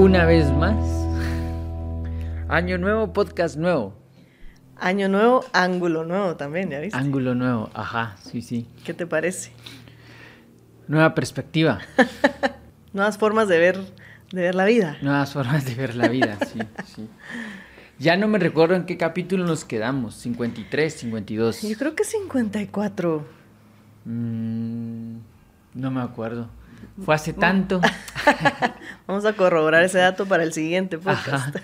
Una vez más. Año nuevo, podcast nuevo. Año nuevo, ángulo nuevo también, ¿ya viste? Ángulo nuevo, ajá, sí, sí. ¿Qué te parece? Nueva perspectiva. Nuevas formas de ver, de ver la vida. Nuevas formas de ver la vida, sí, sí. Ya no me recuerdo en qué capítulo nos quedamos, 53, 52. Yo creo que 54. Mm, no me acuerdo. Fue hace tanto. Vamos a corroborar ese dato para el siguiente podcast.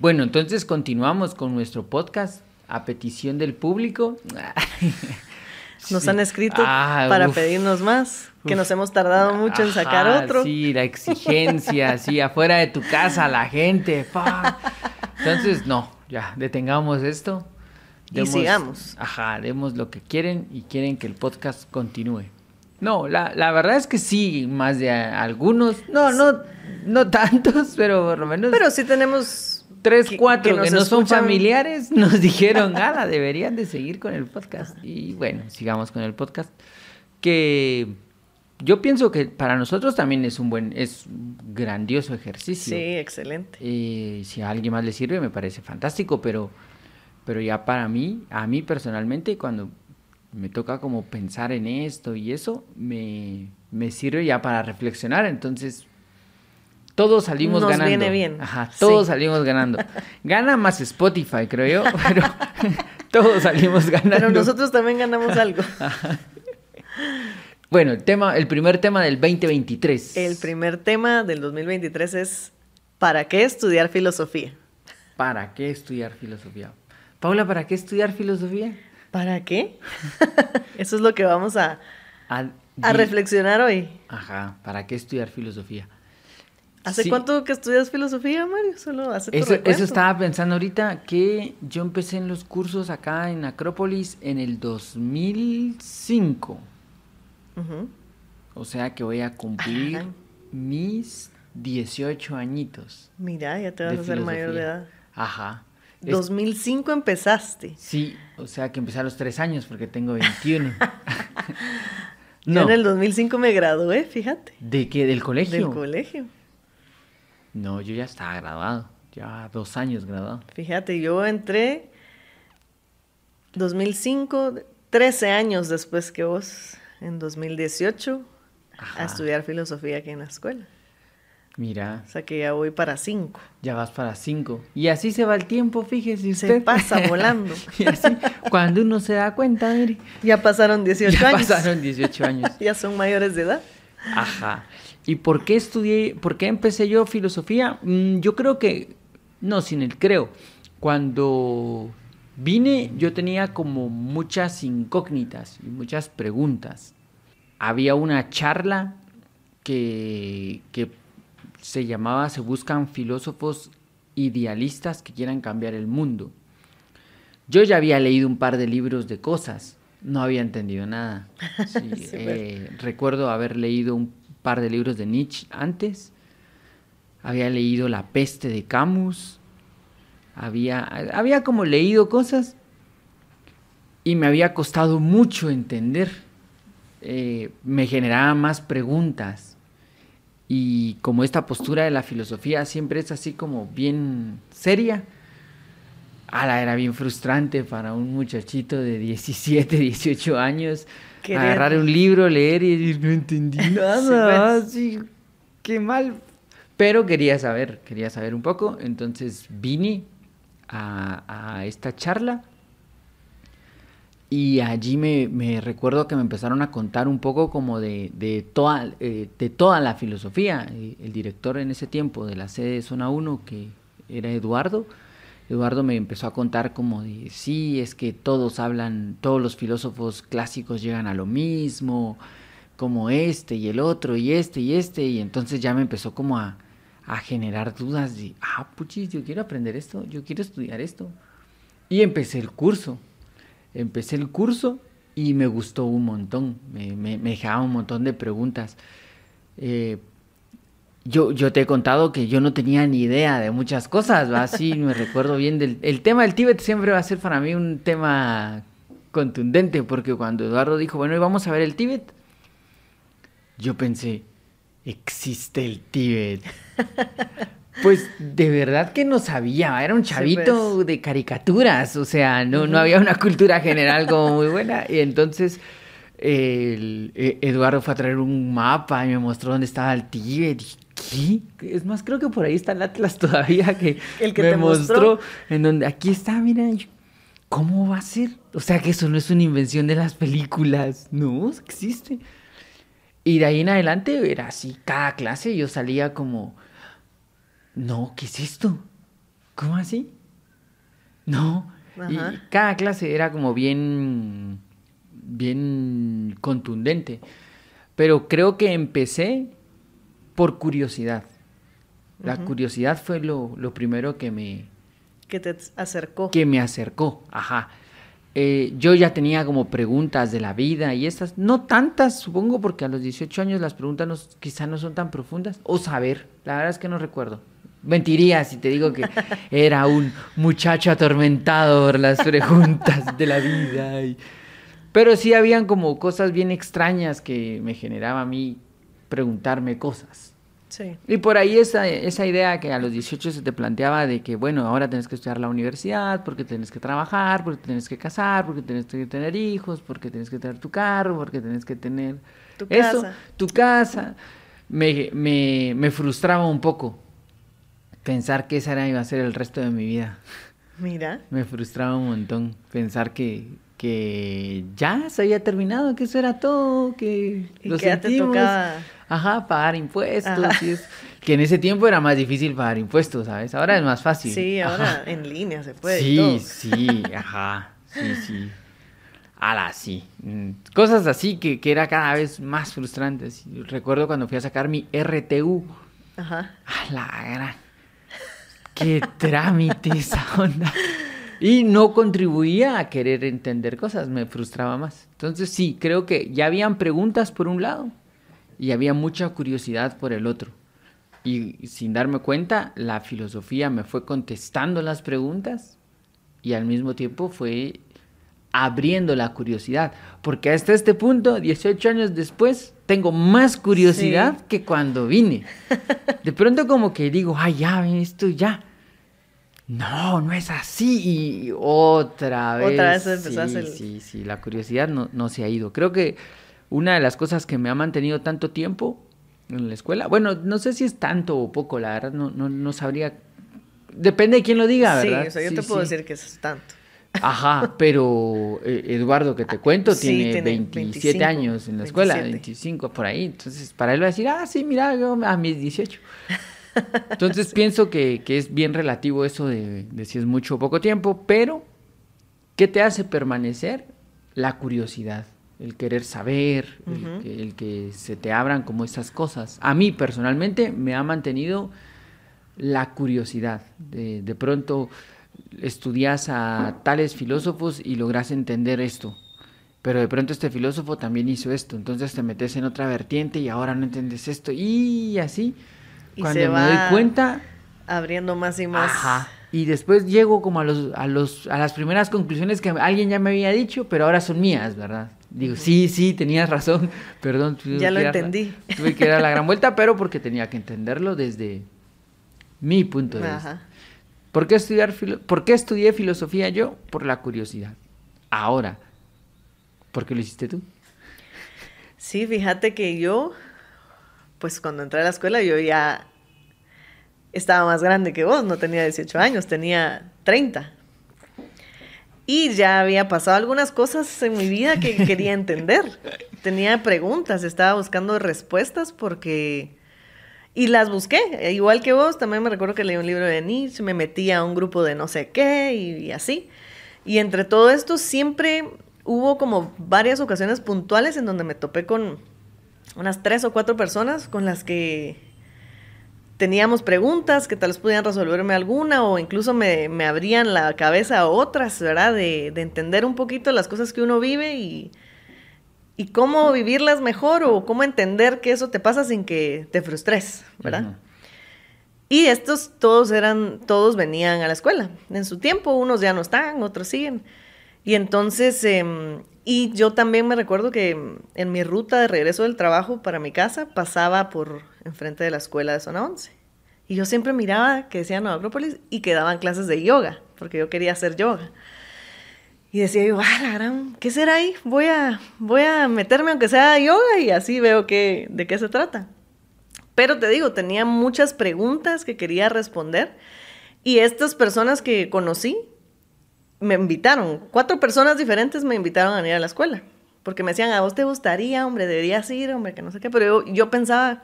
Bueno, entonces continuamos con nuestro podcast a petición del público. Nos han escrito Ah, para uf. pedirnos más, que Uf. nos hemos tardado mucho en sacar Ajá, otro. Sí, la exigencia, sí, afuera de tu casa, la gente. Entonces, no, ya, detengamos esto. Y sigamos. Ajá, demos lo que quieren y quieren que el podcast continúe. No, la, la verdad es que sí, más de a- algunos. No, no, no tantos, pero por lo menos Pero sí tenemos tres, que- cuatro que no son familiares nos dijeron, nada, deberían de seguir con el podcast. Y bueno, sigamos con el podcast. Que yo pienso que para nosotros también es un buen, es un grandioso ejercicio. Sí, excelente. Eh, si a alguien más le sirve, me parece fantástico, pero, pero ya para mí, a mí personalmente, cuando me toca como pensar en esto y eso, me, me sirve ya para reflexionar. Entonces, todos salimos Nos ganando. viene bien. Ajá, todos Sí. salimos ganando. Gana más Spotify, creo yo, pero todos salimos ganando. Pero nosotros también ganamos algo. Bueno, el tema, el primer tema del 2023. El primer tema del 2023 es ¿para qué estudiar filosofía? ¿Para qué estudiar filosofía? Paula, ¿para qué estudiar filosofía? ¿Para qué? Eso es lo que vamos a, A, reflexionar hoy. Ajá, ¿para qué estudiar filosofía? ¿Hace Sí. cuánto que estudias filosofía, Mario? Solo hace Eso, eso estaba pensando ahorita que yo empecé en los cursos acá en Acrópolis en el 2005. Ujú. O sea que voy a cumplir Ajá. mis 18 añitos. Mira, ya te vas a hacer mayor de edad. Ajá. Es- 2005 empezaste. Sí, o sea que empecé a los 3 años porque tengo 21. Yo no, en el 2005 me gradué, fíjate, ¿de qué? ¿Del colegio? del colegio. No, yo ya estaba graduado. Ya dos años graduado. Fíjate, yo entré 2005, 13 años después que vos, en 2018, Ajá. a estudiar filosofía aquí en la escuela. Mira, O sea que ya voy para 5. ya vas para cinco. Y así se va el tiempo, fíjese Se usted. pasa volando. y así, cuando uno se da cuenta, mire, Ya pasaron 18 ya años. pasaron 18 años. ya son mayores de edad. Ajá. ¿Y por qué estudié, por qué empecé yo filosofía? Mm, yo creo que, no, sin el creo. Cuando vine yo tenía como muchas incógnitas y muchas preguntas. Había una charla que, que se llamaba Se buscan filósofos idealistas que quieran cambiar el mundo. Yo ya había leído un par de libros de cosas, no había entendido nada. Sí, eh, recuerdo haber leído un par de libros de Nietzsche antes, había leído La peste de Camus, había, había como leído cosas y me había costado mucho entender. Eh, me generaba más preguntas. Y como esta postura de la filosofía siempre es así como bien seria, ala, era bien frustrante para un muchachito de 17, 18 años Querer- agarrar un libro, leer y decir, no entendí nada, pues. así, qué mal. Pero quería saber, quería saber un poco, entonces vine a, a esta charla y allí me, recuerdo que me empezaron a contar un poco como de, de, toda, eh, de toda la filosofía. Eh, El director en ese tiempo de la sede de Zona 1, que era Eduardo, Eduardo me empezó a contar como de, sí, es que todos hablan, todos los filósofos clásicos llegan a lo mismo, como este y el otro y este y este, y entonces ya me empezó como a, a generar dudas de, ah, puchis, yo quiero aprender esto, yo quiero estudiar esto. Y empecé el curso, empecé el curso y me gustó un montón, me, me, me dejaba un montón de preguntas. Eh, yo, yo te he contado que yo no tenía ni idea de muchas cosas, ¿va? Sí, me recuerdo bien del... El tema del Tíbet siempre va a ser para mí un tema contundente, porque cuando Eduardo dijo, bueno, y vamos a ver el Tíbet, yo pensé, existe el Tíbet. Pues de verdad que no sabía, era un chavito pues. de caricaturas, o sea, no, no había una cultura general como muy buena. Y entonces el, e- Eduardo fue a traer un mapa y me mostró dónde estaba el Tíbet. Y, ¿Qué? Es más, creo que por ahí está el Atlas todavía que, El que me te mostró. En donde aquí está, mira, yo, ¿cómo va a ser? O sea, que eso no es una invención de las películas, no, existe. Y de ahí en adelante era así, cada clase yo salía como, no, ¿qué es esto? ¿Cómo así? No. Y cada clase era como bien, bien contundente. Pero creo que empecé por curiosidad. La curiosidad fue lo, lo primero que me, Que te acercó. que me acercó, ajá. Eh, yo ya tenía como preguntas de la vida y estas, no tantas, supongo, porque a los 18 años las preguntas no, quizá no son tan profundas, o saber, la verdad es que no recuerdo. Mentiría si te digo que era un muchacho atormentado por las preguntas de la vida. y- Pero sí habían como cosas bien extrañas que me generaba a mí preguntarme cosas. Sí. Y por ahí esa, esa idea que a los 18 se te planteaba de que, bueno, ahora tienes que estudiar la universidad, porque tienes que trabajar, porque tienes que casar, porque tienes que tener hijos, porque tienes que tener tu carro, porque tienes que tener Tu eso, casa. tu casa. Me, me, me frustraba un poco pensar que esa era, iba a ser el resto de mi vida. Mira. Me frustraba un montón pensar que, que ya se había terminado, que eso era todo, que Y lo que ya te sentimos. Ajá, pagar impuestos. Ajá. y es- que en ese tiempo era más difícil pagar impuestos, ¿sabes? Ahora es más fácil. Sí, ahora Ajá. en línea se puede. y Sí, todo. sí, ajá. Sí, sí. Ala, sí. Mm, Cosas así que, que era cada vez más frustrantes. Recuerdo cuando fui a sacar mi RTU. Ajá. A la gran. Qué trámite esa onda. Y no contribuía a querer entender cosas, me frustraba más. Entonces sí, creo que ya habían preguntas por un lado y había mucha curiosidad por el otro. Y sin darme cuenta, la filosofía me fue contestando las preguntas y al mismo tiempo fue abriendo la curiosidad. Porque hasta este punto, 18 años después, tengo más curiosidad Sí. que cuando vine. De pronto como que digo, ay, ya, esto ya. No, no es así. Y otra vez. Otra vez empezás sí, el- sí, sí, la curiosidad no, no se ha ido. Creo que una de las cosas que me ha mantenido tanto tiempo en la escuela, bueno, no sé si es tanto o poco, la verdad, no, no, no sabría. Depende de quién lo diga, Sí, ¿verdad? o sea, yo Sí, te puedo sí. decir que es tanto. Ajá, pero eh, Eduardo, que te cuento, Sí, tiene, tiene 27 25, años en la escuela, 27. 25 por ahí. Entonces, para él va a decir, ah, sí, mira, yo a mis 18. Entonces, pienso que, que es bien relativo eso de, de si es mucho o poco tiempo, pero ¿qué te hace permanecer? La curiosidad, el querer saber, el que- el que se te abran como esas cosas. A mí, personalmente, me ha mantenido la curiosidad. De, de pronto estudias a tales filósofos y logras entender esto. Pero de pronto este filósofo también hizo esto. Entonces te metes en otra vertiente y ahora no entiendes esto. Y así. Y Cuando se me va doy cuenta, Abriendo más y más. Ajá. Y después llego como a los, a los, a las primeras conclusiones que alguien ya me había dicho, pero ahora son mías, ¿verdad? Digo, sí, sí, tenías razón, perdón. tuve Ya lo dar entendí. tuve que dar la gran vuelta, pero porque tenía que entenderlo desde mi punto de vista. Ajá. ¿Por qué, estudiar filo- ¿Por qué estudié filosofía yo? Por la curiosidad. Ahora, ¿por qué lo hiciste tú? Sí, fíjate que yo, pues cuando entré a la escuela yo ya estaba más grande que vos, no tenía 18 años, tenía 30. Y ya había pasado algunas cosas en mi vida que quería entender. Tenía preguntas, estaba buscando respuestas porque... Y las busqué, e igual que vos, también me recuerdo que leí un libro de Nietzsche, me metí a un grupo de no sé qué y, y así. Y entre todo esto siempre hubo como varias ocasiones puntuales en donde me topé con unas tres o cuatro personas con las que teníamos preguntas que tal vez pudieran resolverme alguna o incluso me, me abrían la cabeza a otras, ¿verdad? De, de entender un poquito las cosas que uno vive y, y cómo vivirlas mejor o cómo entender que eso te pasa sin que te frustres, ¿verdad? Y estos todos eran, todos venían a la escuela. En su tiempo, unos ya no están, otros siguen. Y entonces, em, y yo también me recuerdo que en mi ruta de regreso del trabajo para mi casa pasaba por enfrente de la escuela de zona 11. Y yo siempre miraba que decía Nueva Acrópolis y que daban clases de yoga, porque yo quería hacer yoga. Y decía yo, ah, la gran, ¿qué será ahí? Voy a, voy a meterme aunque sea yoga y así veo que, de qué se trata. Pero te digo, tenía muchas preguntas que quería responder y estas personas que conocí me invitaron, cuatro personas diferentes me invitaron a ir a la escuela, porque me decían, a vos te gustaría, hombre, deberías ir, hombre, que no sé qué, pero yo, yo pensaba,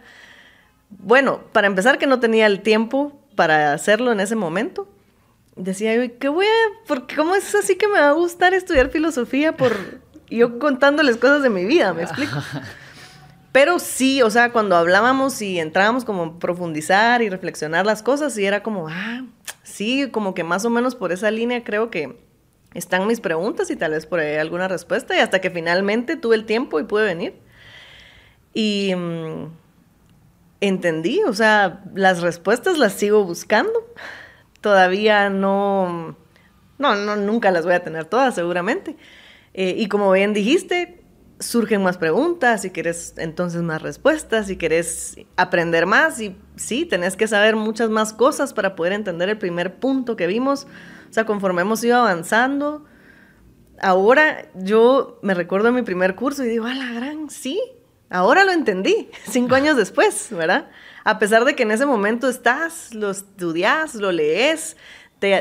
bueno, para empezar que no tenía el tiempo para hacerlo en ese momento, decía yo, ¿qué voy a, porque cómo es así que me va a gustar estudiar filosofía por yo contándoles cosas de mi vida, me explico? Pero sí, o sea, cuando hablábamos y entrábamos como a profundizar y reflexionar las cosas, y era como, ah, sí, como que más o menos por esa línea creo que están mis preguntas y tal vez por ahí alguna respuesta y hasta que finalmente tuve el tiempo y pude venir. Y mm, entendí, o sea, las respuestas las sigo buscando. Todavía no, no, no nunca las voy a tener todas seguramente. Eh, y como bien dijiste, surgen más preguntas, si quieres entonces más respuestas, si quieres aprender más y sí, tenés que saber muchas más cosas para poder entender el primer punto que vimos o sea, conforme hemos ido avanzando, ahora yo me recuerdo mi primer curso y digo, a la gran, sí, ahora lo entendí, cinco años después, ¿verdad? A pesar de que en ese momento estás, lo estudias, lo lees,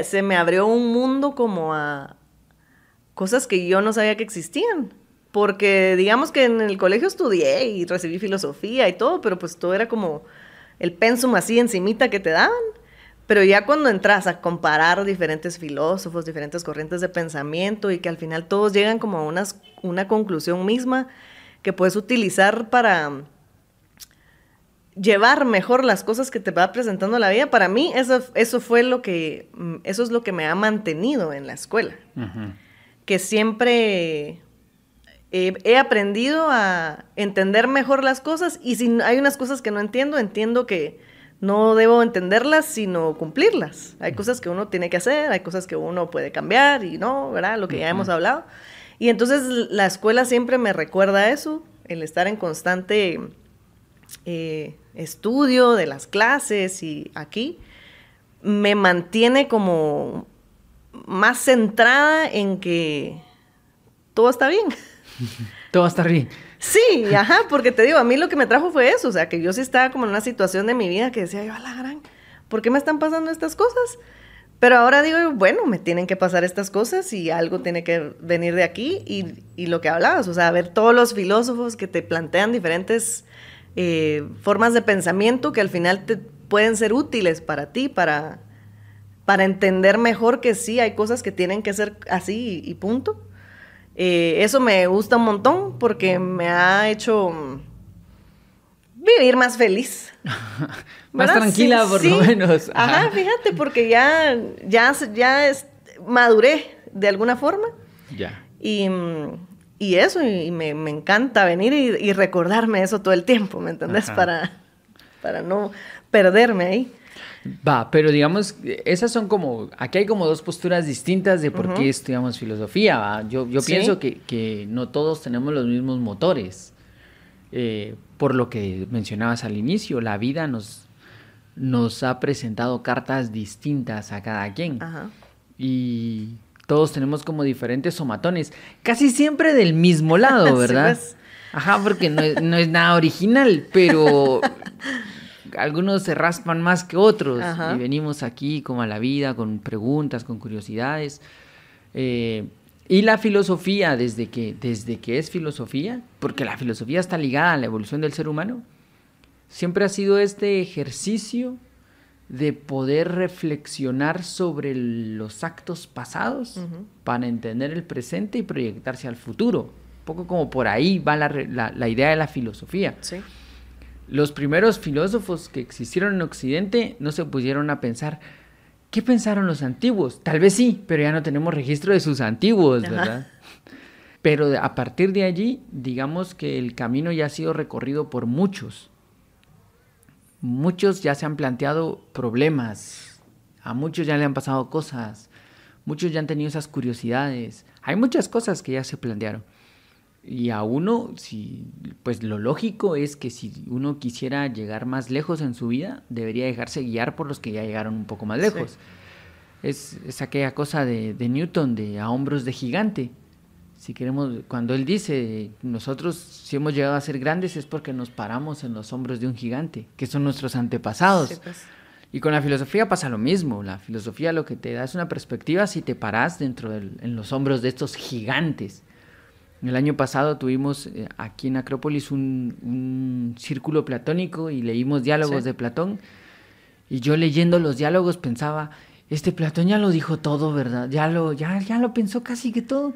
se me abrió un mundo como a cosas que yo no sabía que existían. Porque digamos que en el colegio estudié y recibí filosofía y todo, pero pues todo era como el pensum así encimita que te daban. Pero ya cuando entras a comparar diferentes filósofos, diferentes corrientes de pensamiento y que al final todos llegan como a una conclusión misma que puedes utilizar para llevar mejor las cosas que te va presentando la vida, para mí eso, eso fue lo que, eso es lo que me ha mantenido en la escuela. Que siempre he aprendido a entender mejor las cosas y si hay unas cosas que no entiendo, entiendo que no debo entenderlas, sino cumplirlas. Hay cosas que uno tiene que hacer, hay cosas que uno puede cambiar y no, ¿verdad? Lo que ya hemos hablado. Y entonces la escuela siempre me recuerda eso, el estar en constante eh, estudio de las clases y aquí me mantiene como más centrada en que todo está bien. todo va a estar bien. Sí, ajá, porque te digo, a mí lo que me trajo fue eso, o sea, que yo sí estaba como en una situación de mi vida que decía yo, a la gran, ¿por qué me están pasando estas cosas? Pero ahora digo, bueno, me tienen que pasar estas cosas y algo tiene que venir de aquí y, y lo que hablabas, o sea, ver todos los filósofos que te plantean diferentes eh, formas de pensamiento que al final te pueden ser útiles para ti, para, para entender mejor que sí hay cosas que tienen que ser así y punto. Eh, eso me gusta un montón porque me ha hecho vivir más feliz. más tranquila, por lo menos. Ajá. fíjate, porque ya, ya, ya maduré de alguna forma. Ya. Y, eso, y me, encanta venir y, recordarme eso todo el tiempo, ¿me entendés? Para, para no perderme ahí. Va, pero digamos, esas son como, aquí hay como dos posturas distintas de por qué estudiamos filosofía. ¿va? Yo, yo pienso que, que, no todos tenemos los mismos motores. Eh, por lo que mencionabas al inicio, la vida nos, nos ha presentado cartas distintas a cada quien. Y todos tenemos como diferentes somatones, casi siempre del mismo lado, ¿verdad? Pues. Ajá, porque no no es nada original, pero algunos se raspan más que otros y venimos aquí como a la vida con preguntas, con curiosidades. Eh, y la filosofía, desde que, desde que es filosofía, porque la filosofía está ligada a la evolución del ser humano, siempre ha sido este ejercicio de poder reflexionar sobre los actos pasados para entender el presente y proyectarse al futuro. Un poco como por ahí va la, la idea de la filosofía. Sí los primeros filósofos que existieron en Occidente no se pusieron a pensar, ¿qué pensaron los antiguos? Tal vez sí, pero ya no tenemos registro de sus antiguos, ¿verdad? Pero a partir de allí, digamos que el camino ya ha sido recorrido por muchos. Muchos ya se han planteado problemas, a muchos ya le han pasado cosas, muchos ya han tenido esas curiosidades. Hay muchas cosas que ya se plantearon. Y a uno, si, pues lo lógico es que si uno quisiera llegar más lejos en su vida, debería dejarse guiar por los que ya llegaron un poco más lejos. Es, es, aquella cosa de, de, Newton, de a hombros de gigante. Si queremos, cuando él dice, nosotros si hemos llegado a ser grandes es porque nos paramos en los hombros de un gigante, que son nuestros antepasados. pues. Y con la filosofía pasa lo mismo. La filosofía lo que te da es una perspectiva si te paras dentro de en los hombros de estos gigantes. El año pasado tuvimos eh, aquí en Acrópolis un, círculo platónico y leímos diálogos de Platón. Y yo leyendo los diálogos pensaba, este Platón ya lo dijo todo, ¿verdad? Ya lo, ya, ya lo pensó casi que todo.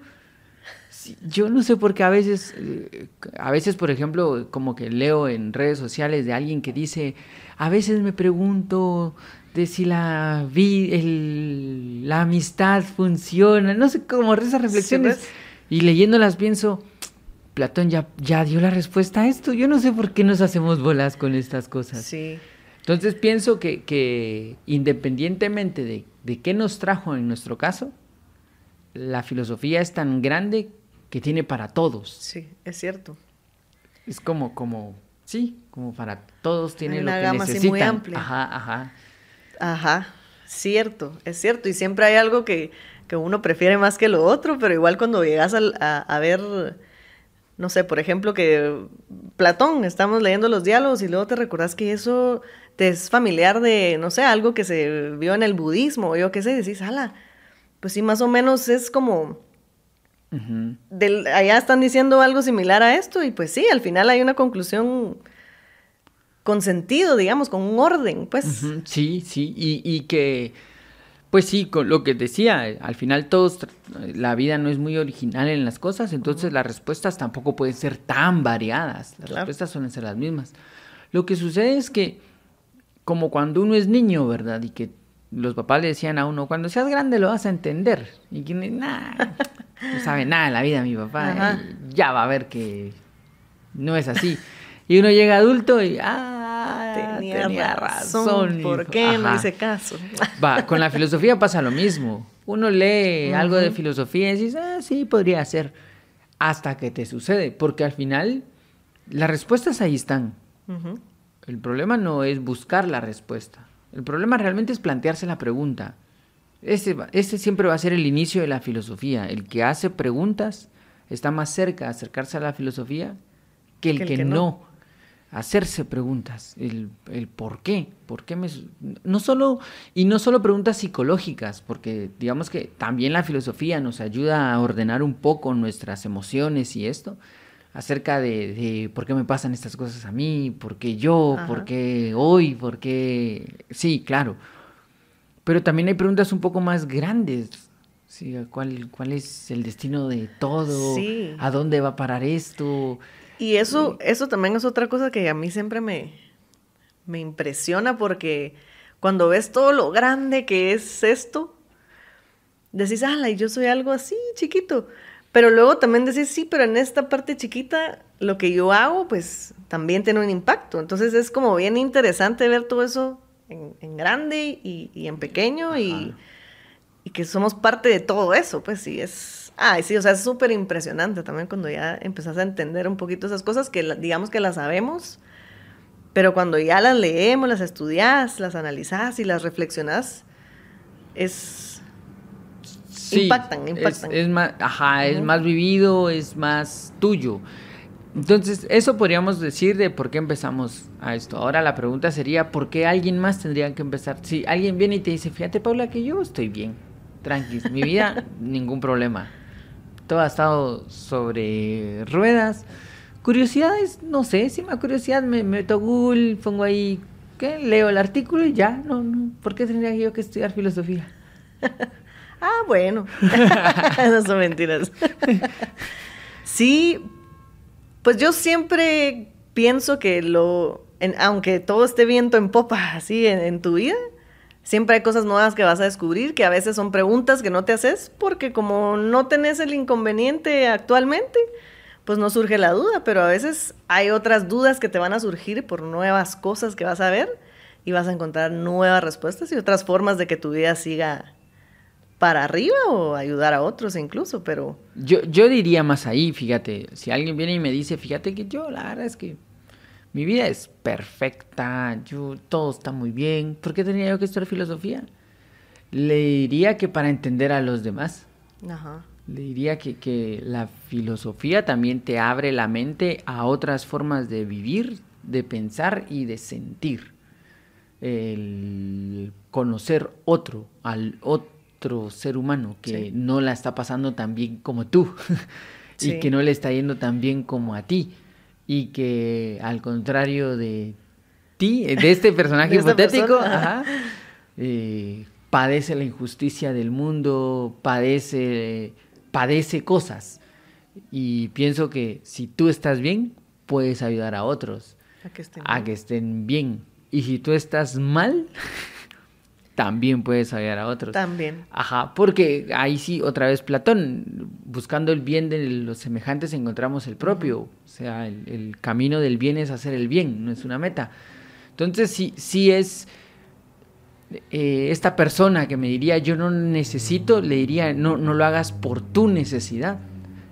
yo no sé por qué a veces, eh, a veces, por ejemplo, como que leo en redes sociales de alguien que dice, a veces me pregunto de si la, vi, la amistad funciona, no sé, cómo esas reflexiones. Y leyéndolas pienso, Platón ya, ya dio la respuesta a esto. Yo no sé por qué nos hacemos bolas con estas cosas. Sí. Entonces pienso que, que independientemente de, de, qué nos trajo en nuestro caso, la filosofía es tan grande que tiene para todos. Sí, es cierto. Es como, como, sí, como para todos tiene lo que gama necesitan. muy amplia. Ajá, ajá. Ajá, cierto, es cierto. Y siempre hay algo que, que uno prefiere más que lo otro, pero igual cuando llegas a, ver, no sé, por ejemplo, que Platón, estamos leyendo los diálogos y luego te recordás que eso te es familiar de, no sé, algo que se vio en el budismo, o yo qué sé, decís, ala, pues sí, más o menos es como... allá están diciendo algo similar a esto y pues sí, al final hay una conclusión con sentido, digamos, con un orden, pues. Sí, sí, y, y que pues sí, con lo que decía, al final todos, la vida no es muy original en las cosas, entonces las respuestas tampoco pueden ser tan variadas, las respuestas suelen ser las mismas. Lo que sucede es que, como cuando uno es niño, ¿verdad? Y que los papás le decían a uno, cuando seas grande lo vas a entender. Y que, nada, no sabe nada de la vida mi papá, ya va a ver que no es así. Y uno llega adulto y, ah, tenía, razón. ¿Por qué no hice caso? Va, con la filosofía pasa lo mismo. Uno lee algo de filosofía y dices, ah, sí, podría ser. Hasta que te sucede, porque al final las respuestas ahí están. El problema no es buscar la respuesta. El problema realmente es plantearse la pregunta. Ese, ese siempre va a ser el inicio de la filosofía. El que hace preguntas está más cerca de acercarse a la filosofía que el que, no hacerse preguntas, el, el, por qué, por qué me... No solo, y no solo preguntas psicológicas, porque digamos que también la filosofía nos ayuda a ordenar un poco nuestras emociones y esto, acerca de, de por qué me pasan estas cosas a mí, por qué yo, por qué hoy, por qué... Sí, claro. Pero también hay preguntas un poco más grandes. Sí, ¿cuál, ¿Cuál es el destino de todo? ¿A dónde va a parar esto? Y eso, eso también es otra cosa que a mí siempre me, me impresiona porque cuando ves todo lo grande que es esto, decís, ala, y yo soy algo así, chiquito. Pero luego también decís, sí, pero en esta parte chiquita, lo que yo hago, pues también tiene un impacto. Entonces es como bien interesante ver todo eso en, grande y, en pequeño y, y, que somos parte de todo eso, pues sí, es, Ay, sí, o sea, es súper impresionante también cuando ya empezás a entender un poquito esas cosas que digamos que las sabemos, pero cuando ya las leemos, las estudias, las analizás y las reflexionás, es... impactan, impactan. Es, más, ajá, es más vivido, es más tuyo. Entonces, eso podríamos decir de por qué empezamos a esto. Ahora la pregunta sería, ¿por qué alguien más tendría que empezar? Si alguien viene y te dice, fíjate Paula, que yo estoy bien, tranqui, mi vida, ningún problema todo ha estado sobre ruedas. Curiosidades, no sé, si me curiosidad me meto a Google, pongo ahí, ¿qué? Leo el artículo y ya, no, no, ¿por qué tendría yo que estudiar filosofía? ah, bueno, no son mentiras. sí, pues yo siempre pienso que lo, aunque todo esté viento en popa así en tu vida, Siempre hay cosas nuevas que vas a descubrir, que a veces son preguntas que no te haces porque como no tenés el inconveniente actualmente, pues no surge la duda, pero a veces hay otras dudas que te van a surgir por nuevas cosas que vas a ver y vas a encontrar nuevas respuestas y otras formas de que tu vida siga para arriba o ayudar a otros incluso, pero... Yo, yo diría más ahí, fíjate, si alguien viene y me dice, fíjate que yo la verdad es que mi vida es perfecta, yo, todo está muy bien, ¿por qué tenía yo que estudiar filosofía? Le diría que para entender a los demás. Ajá. Le diría que, que la filosofía también te abre la mente a otras formas de vivir, de pensar y de sentir. El conocer otro, al otro otro ser humano que no la está pasando tan bien como tú y que no le está yendo tan bien como a ti y que al contrario de ti, de este personaje hipotético, eh, padece la injusticia del mundo, padece, padece cosas. Y pienso que si tú estás bien, puedes ayudar a otros a que estén bien. Y si tú estás mal, también puedes ayudar a otros. También. Ajá, porque ahí sí, otra vez Platón, buscando el bien de los semejantes encontramos el propio. O sea, el, camino del bien es hacer el bien, no es una meta. Entonces, sí, sí es eh, esta persona que me diría yo no necesito, le diría no, no lo hagas por tu necesidad,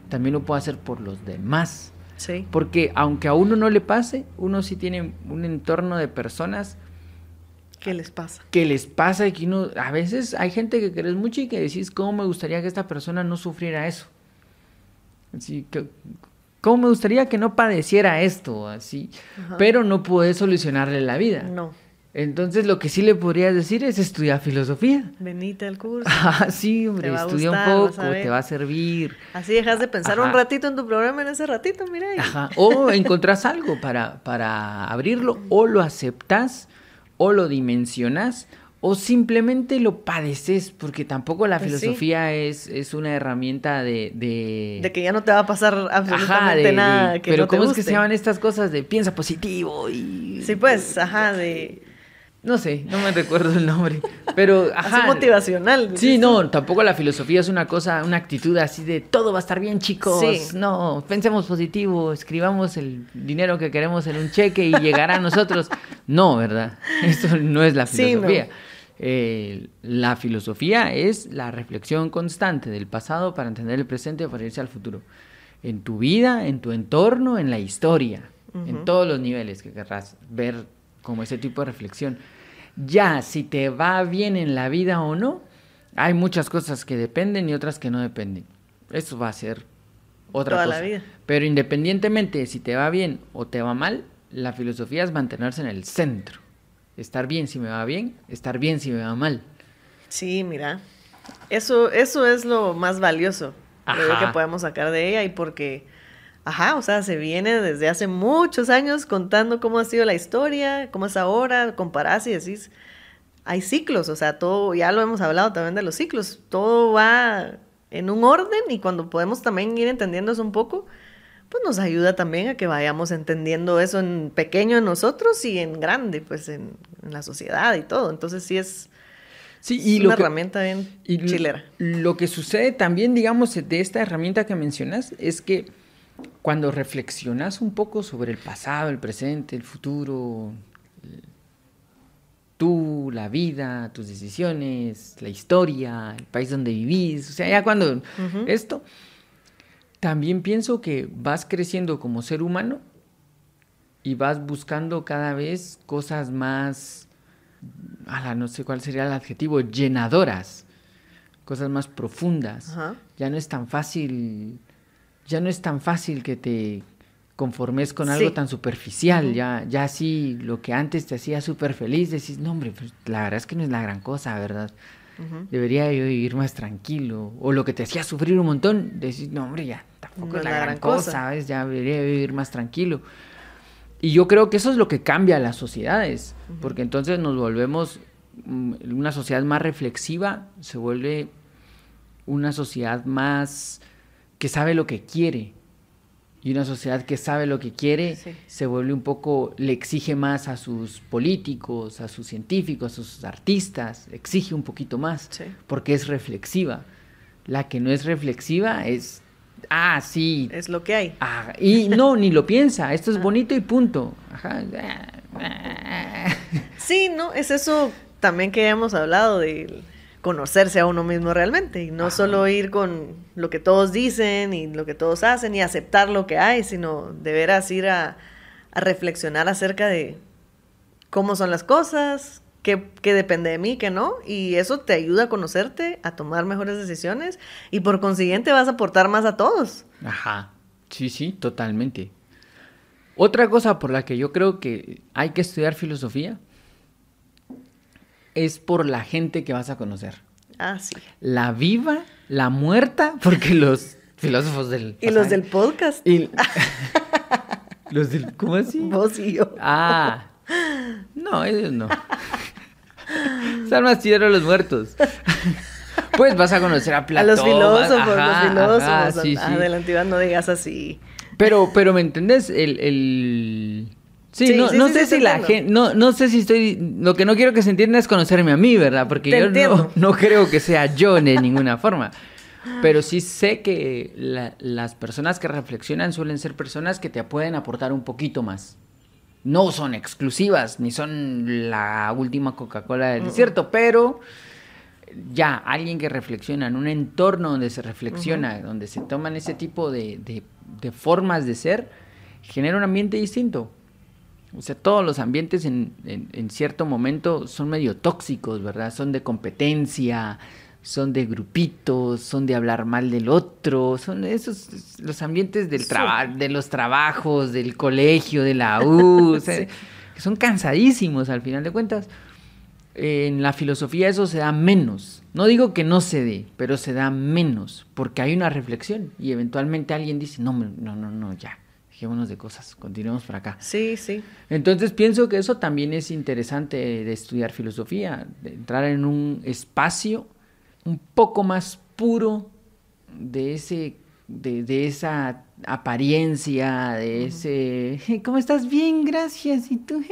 también lo puedo hacer por los demás. Sí. Porque aunque a uno no le pase, uno sí tiene un entorno de personas ¿Qué les pasa? ¿Qué les pasa? Y que uno, a veces hay gente que querés mucho y que decís, ¿cómo me gustaría que esta persona no sufriera eso? Así que, ¿cómo me gustaría que no padeciera esto? Así, pero no puedes solucionarle la vida. No. Entonces lo que sí le podrías decir es estudiar filosofía. Venite al curso. Ah, sí, hombre, estudia un poco, te va a servir. Así dejas de pensar un ratito en tu programa en ese ratito, mira. Ajá. O encontrás algo para, para abrirlo, o lo aceptas o lo dimensionas o simplemente lo padeces, porque tampoco la pues filosofía es, es una herramienta de, de, que ya no te va a pasar absolutamente nada. que pero ¿cómo es que se llaman estas cosas de piensa positivo y... Sí, pues, ajá, de no sé, no me recuerdo el nombre, pero ajá. motivacional. Sí, no, tampoco la filosofía es una cosa, una actitud así de todo va a estar bien, chicos. Sí. No, pensemos positivo, escribamos el dinero que queremos en un cheque y llegará a nosotros. No, ¿verdad? Eso no es la filosofía. Eh, la filosofía es la reflexión constante del pasado para entender el presente y para irse al futuro. En tu vida, en tu entorno, en la historia, en todos los niveles que querrás ver como ese tipo de reflexión. Ya, si te va bien en la vida o no, hay muchas cosas que dependen y otras que no dependen. Eso va a ser otra cosa. Pero independientemente de si te va bien o te va mal, la filosofía es mantenerse en el centro. Estar bien si me va bien, estar bien si me va mal. Sí, mira. Eso, eso es lo más valioso que podemos sacar de ella y porque Ajá, o sea, se viene desde hace muchos años contando cómo ha sido la historia, cómo es ahora, comparás y decís, hay ciclos, o sea, todo, ya lo hemos hablado también de los ciclos, todo va en un orden y cuando podemos también ir entendiendo eso un poco, pues nos ayuda también a que vayamos entendiendo eso en pequeño en nosotros y en grande, pues en, la sociedad y todo. Entonces sí es, sí, y una herramienta bien chilera. Lo que sucede también, digamos, de esta herramienta que mencionas es que cuando reflexionas un poco sobre el pasado, el presente, el futuro, tú, la vida, tus decisiones, la historia, el país donde vivís, o sea, ya cuando esto, también pienso que vas creciendo como ser humano y vas buscando cada vez cosas más, no sé cuál sería el adjetivo, llenadoras, cosas más profundas. Ya no es tan fácil ya no es tan fácil que te conformes con algo tan superficial, ya, ya sí, lo que antes te hacía súper feliz, decís, no hombre, pues, la verdad es que no es la gran cosa, ¿verdad? Debería yo vivir más tranquilo. O lo que te hacía sufrir un montón, decís, no hombre, ya tampoco es la, gran, cosa, ¿sabes? Ya debería vivir más tranquilo. Y yo creo que eso es lo que cambia a las sociedades, porque entonces nos volvemos mm, una sociedad más reflexiva, se vuelve una sociedad más que sabe lo que quiere. Y una sociedad que sabe lo que quiere se vuelve un poco, le exige más a sus políticos, a sus científicos, a sus artistas, exige un poquito más, porque es reflexiva. La que no es reflexiva es, ah, sí. Es lo que hay. Ah, y no, ni lo piensa, esto es ah. bonito y punto. Sí, no, es eso también que hemos hablado de conocerse a uno mismo realmente y no solo ir con lo que todos dicen y lo que todos hacen y aceptar lo que hay, sino de veras ir a, a reflexionar acerca de cómo son las cosas, qué, qué, depende de mí, qué no, y eso te ayuda a conocerte, a tomar mejores decisiones y por consiguiente vas a aportar más a todos. Ajá, sí, sí, totalmente. Otra cosa por la que yo creo que hay que estudiar filosofía es por la gente que vas a conocer. Ah, sí. La viva, la muerta, porque los filósofos del... Y los del podcast. Y... los del... ¿Cómo así? Vos y yo. Ah. No, ellos no. Están más chidos los muertos. Pues vas a conocer a Platón. A los filósofos, ajá, los filósofos. Ajá, sí, sí. Adelante, Iván, no digas así. Pero, pero ¿me entendés? El, el... Sí, sí, no, sí, no sí, sé si la gente, no, no sé si estoy, lo que no quiero que se entienda es conocerme a mí, ¿verdad? Porque Te yo no, no, creo que sea yo de ninguna forma. Pero sí sé que la, las personas que reflexionan suelen ser personas que te pueden aportar un poquito más. No son exclusivas, ni son la última Coca-Cola del desierto, uh pero ya alguien que reflexiona en un entorno donde se reflexiona, uh -huh. donde se toman ese tipo de, de, de, formas de ser, genera un ambiente distinto. O sea, todos los ambientes en, en, en, cierto momento son medio tóxicos, ¿verdad? Son de competencia, son de grupitos, son de hablar mal del otro, son esos los ambientes del traba de los trabajos, del colegio, de la U, o sea, sí. que son cansadísimos al final de cuentas en la filosofía eso se da menos. No digo que no se dé, pero se da menos, porque hay una reflexión y eventualmente alguien dice, no, no, no, no, ya, dejémonos de cosas, continuemos por acá. Sí, sí. Entonces pienso que eso también es interesante de estudiar filosofía, de entrar en un espacio un poco más puro de ese de, de, esa apariencia, de ese, ¿cómo estás? Bien, gracias, y tú,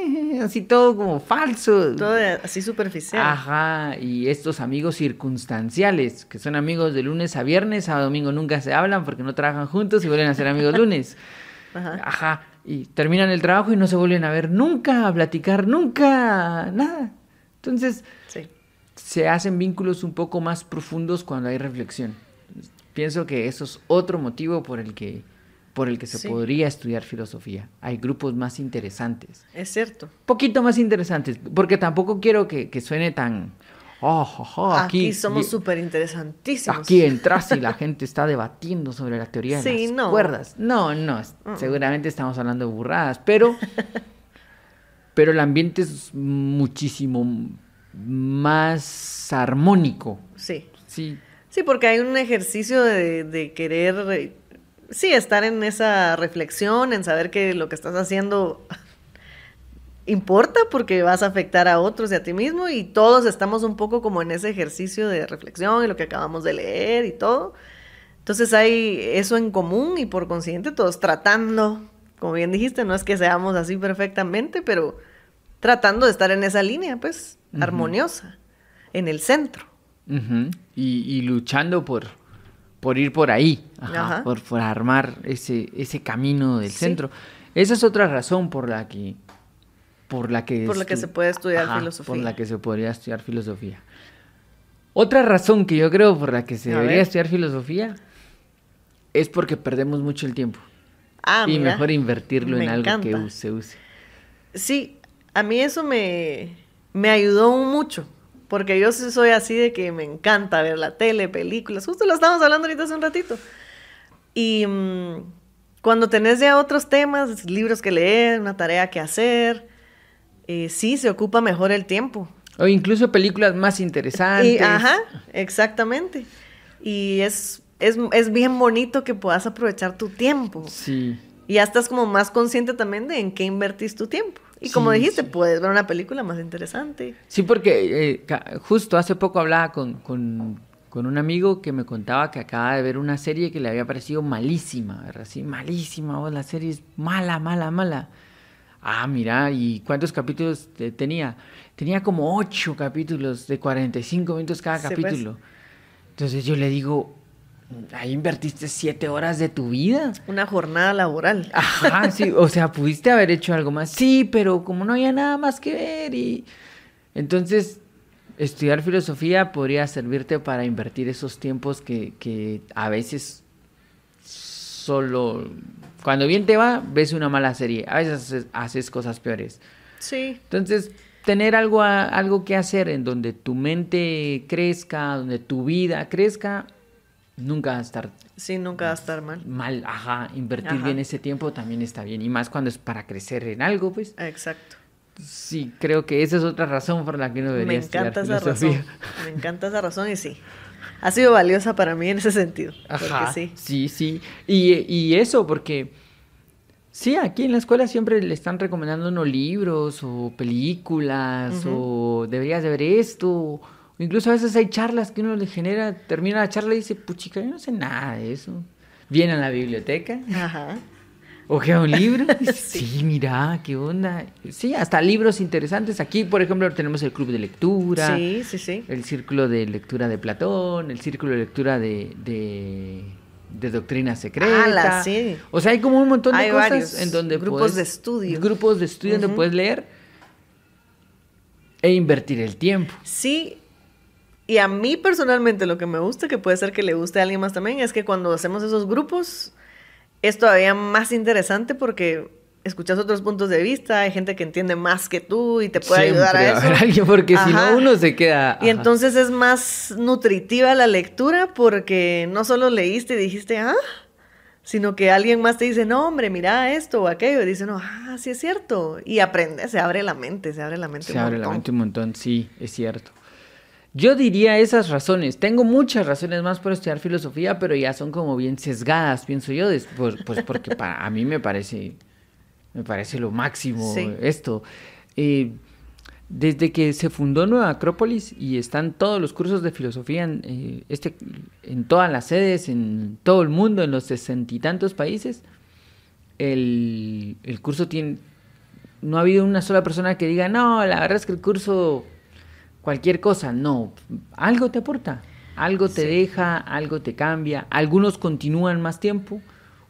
así todo como falso. Todo así superficial. Ajá, y estos amigos circunstanciales, que son amigos de lunes a viernes, a domingo nunca se hablan porque no trabajan juntos y vuelven a ser amigos lunes. Ajá. Ajá, y terminan el trabajo y no se vuelven a ver nunca, a platicar nunca, nada. Entonces, sí. se hacen vínculos un poco más profundos cuando hay reflexión. Pienso que eso es otro motivo por el que, por el que se sí. podría estudiar filosofía. Hay grupos más interesantes. Es cierto. Poquito más interesantes, porque tampoco quiero que, que suene tan... Oh, oh, oh aquí, aquí, somos súper interesantísimos. Aquí entras y la gente está debatiendo sobre la teoría de sí, las no. cuerdas. No, no, uh-uh. seguramente estamos hablando de burradas, pero, pero el ambiente es muchísimo más armónico. Sí. Sí, Sí, porque hay un ejercicio de, de, querer, sí, estar en esa reflexión, en saber que lo que estás haciendo importa porque vas a afectar a otros y a ti mismo y todos estamos un poco como en ese ejercicio de reflexión y lo que acabamos de leer y todo. Entonces hay eso en común y por consiguiente todos tratando, como bien dijiste, no es que seamos así perfectamente, pero tratando de estar en esa línea, pues, uh -huh. armoniosa, en el centro. Uh -huh. y, y, luchando por, por ir por ahí, ajá, ajá. Por, por, armar ese, ese camino del sí. centro. Esa es otra razón por la que... Por la que, por la que se puede estudiar ajá, filosofía. Por la que se podría estudiar filosofía. Otra razón que yo creo por la que se A debería ver. estudiar filosofía es porque perdemos mucho el tiempo. Ah, y mira, mejor invertirlo en encanta. algo que se use. Sí, a mí eso me, me ayudó mucho porque yo sí soy así de que me encanta ver la tele, películas. Justo lo estábamos hablando ahorita hace un ratito. Y mmm, cuando tenés ya otros temas, libros que leer, una tarea que hacer, eh, sí se ocupa mejor el tiempo. O incluso películas más interesantes. Y, ajá, exactamente. Y es, es, es bien bonito que puedas aprovechar tu tiempo. Sí. Y ya estás como más consciente también de en qué invertís tu tiempo. Y como sí, dijiste, sí. puedes ver una película más interesante. Sí, porque eh, justo hace poco hablaba con, con, con, un amigo que me contaba que acaba de ver una serie que le había parecido malísima, ¿verdad? Sí, malísima, oh, la serie es mala, mala, mala. Ah, mira, ¿y cuántos capítulos tenía? Tenía como ocho capítulos de 45 minutos cada sí, capítulo. Pues. Entonces yo le digo, ahí invertiste siete horas de tu vida. Una jornada laboral. Ajá, sí, o sea, pudiste haber hecho algo más. Sí, pero como no había nada más que ver y... Entonces, estudiar filosofía podría servirte para invertir esos tiempos que, que a veces solo... Cuando bien te va, ves una mala serie. A veces haces, haces cosas peores. Sí. Entonces, tener algo, a- algo que hacer en donde tu mente crezca, donde tu vida crezca, nunca va a estar Sí, nunca va a estar mal. mal. Ajá, invertir Ajá. bien ese tiempo también está bien. Y más cuando es para crecer en algo, pues Exacto. sí, creo que esa es otra razón por la que uno debería Me estudiar encanta esa filosofía. razón. Me encanta esa razón y sí. Ha sido valiosa para mí en ese sentido. Ajá, sí. sí, sí. Y, y eso, porque sí, aquí en la escuela siempre le están recomendando unos libros o películas o deberías de ver esto. Incluso a veces hay charlas que uno le genera, termina la charla y dice, puchica, yo no sé nada de eso. Viene a la biblioteca, Ajá. Ojea un libro. Sí. sí. mira, qué onda. Sí, hasta libros interesantes. Aquí, por ejemplo, tenemos el club de lectura. Sí, sí, sí. El círculo de lectura de Platón, el círculo de lectura de, de, de doctrina secreta. ¡Hala, sí! O sea, hay como un montón de Hay cosas varios en donde grupos puedes- de estudio. Grupos de estudio donde puedes leer e invertir el tiempo. Sí, y a mí personalmente lo que me gusta, que puede ser que le guste a alguien más también, es que cuando hacemos esos grupos es todavía más interesante porque escuchas otros puntos de vista, hay gente que entiende más que tú y te puede ayudar a eso. alguien, porque si no uno se queda... Y entonces es más nutritiva la lectura porque no solo leíste y dijiste, ah, sino que alguien más te dice, no, hombre, mira esto o aquello. Y dice, no, ah, sí es cierto. Y aprende, se abre la mente, se abre la mente. Se un abre la mente un montón, sí, es cierto. Yo diría esas razones. Tengo muchas razones más por estudiar filosofía, pero ya son como bien sesgadas, pienso yo, des- pues, pues porque para a mí me parece, me parece lo máximo Sí. esto. Eh, desde que se fundó Nueva Acrópolis y están todos los cursos de filosofía en, eh, este, en todas las sedes, en todo el mundo, en los sesenta y tantos países, el, el curso tiene, no ha habido una sola persona que diga, no, la verdad es que el curso, cualquier cosa, no, algo te aporta, algo te Sí. deja, algo te cambia, algunos continúan más tiempo,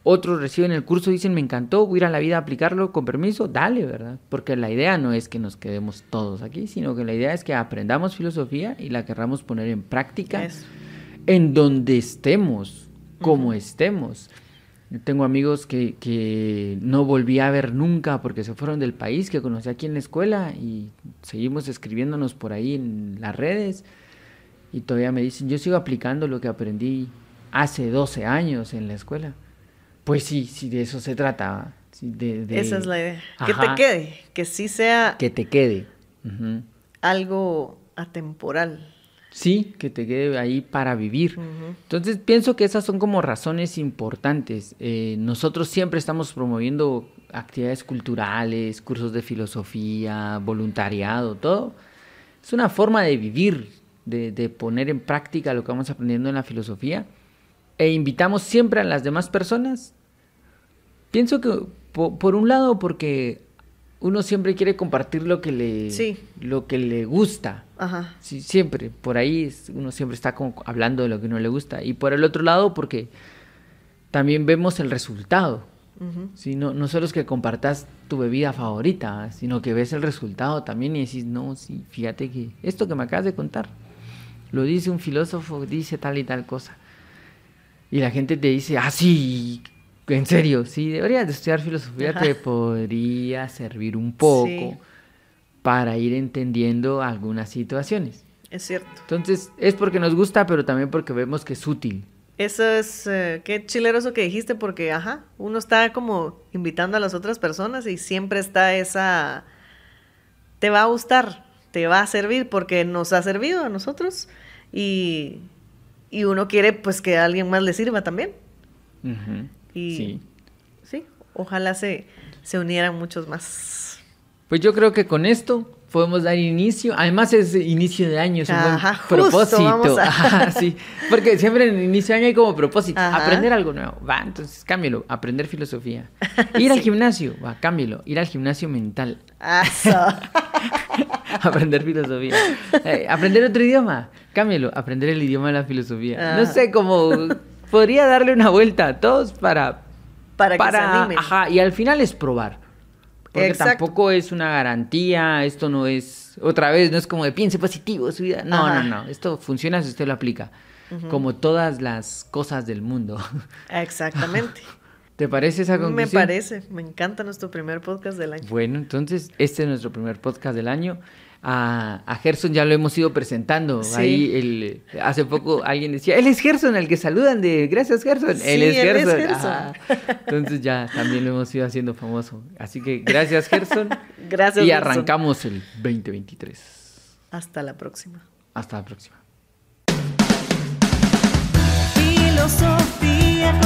otros reciben el curso y dicen, me encantó, voy a ir a la vida a aplicarlo, con permiso, dale, ¿verdad? Porque la idea no es que nos quedemos todos aquí, sino que la idea es que aprendamos filosofía y la querramos poner en práctica Eso. en donde estemos, como estemos. Yo tengo amigos que, que no volví a ver nunca porque se fueron del país, que conocí aquí en la escuela y seguimos escribiéndonos por ahí en las redes y todavía me dicen, yo sigo aplicando lo que aprendí hace 12 años en la escuela. Pues sí, sí, de eso se trata. sí, de- de- Esa es la idea. Que te quede, que sí sea Que te quede. Algo atemporal. Sí, que te quede ahí para vivir. Ujú. Entonces pienso que esas son como razones importantes. Eh, nosotros siempre estamos promoviendo actividades culturales, cursos de filosofía, voluntariado, todo. Es una forma de vivir, de, de poner en práctica lo que vamos aprendiendo en la filosofía. E invitamos siempre a las demás personas. Pienso que po- por, un lado porque uno siempre quiere compartir lo que le, Sí. lo que le gusta. Ajá. Sí, siempre, por ahí uno siempre está como hablando de lo que no le gusta. Y por el otro lado, porque también vemos el resultado. Ujú. ¿sí? No, no solo es que compartas tu bebida favorita, sino que ves el resultado también y decís, no, sí, fíjate que esto que me acabas de contar, lo dice un filósofo, dice tal y tal cosa. Y la gente te dice, ah, sí, en serio, sí, deberías de estudiar filosofía, Ajá. te podría servir un poco Sí. Para ir entendiendo algunas situaciones. Es cierto. Entonces, es porque nos gusta, pero también porque vemos que es útil. Eso es, eh, qué chilero eso que dijiste, porque, ajá, uno está como invitando a las otras personas y siempre está esa, te va a gustar, te va a servir, porque nos ha servido a nosotros y, y uno quiere pues que a alguien más le sirva también. Y Sí. sí, ojalá se, se unieran muchos más. Pues yo creo que con esto podemos dar inicio. Además es inicio de año, es un Ajá, buen propósito. vamos a- Ajá, sí. Porque siempre en el inicio de año hay como propósito. Ajá. Aprender algo nuevo. Va, entonces cámbialo. Aprender filosofía. Ir al gimnasio. Va, cámbialo. Ir al gimnasio mental. Aprender filosofía. Eh, aprender otro idioma. Cámbialo. Aprender el idioma de la filosofía. No sé, como podría darle una vuelta a todos para Para que se animen. Ajá, y al final es probar. Porque Exacto. tampoco es una garantía, esto no es otra vez, no es como de piense positivo su vida. No, no, no. Esto funciona si usted lo aplica. Como todas las cosas del mundo. Exactamente. ¿Te parece esa conclusión? Me parece, me encanta nuestro primer podcast del año. Bueno, entonces este es nuestro primer podcast del año. A, a Gerson ya lo hemos ido presentando. Ahí el, hace poco alguien decía, él es Gerson, el que saludan de gracias Gerson. él es Gerson. entonces ya también lo hemos ido haciendo famoso. Así que gracias Gerson. gracias. Y arrancamos el 2023. Hasta la próxima. Hasta la próxima. Filosofía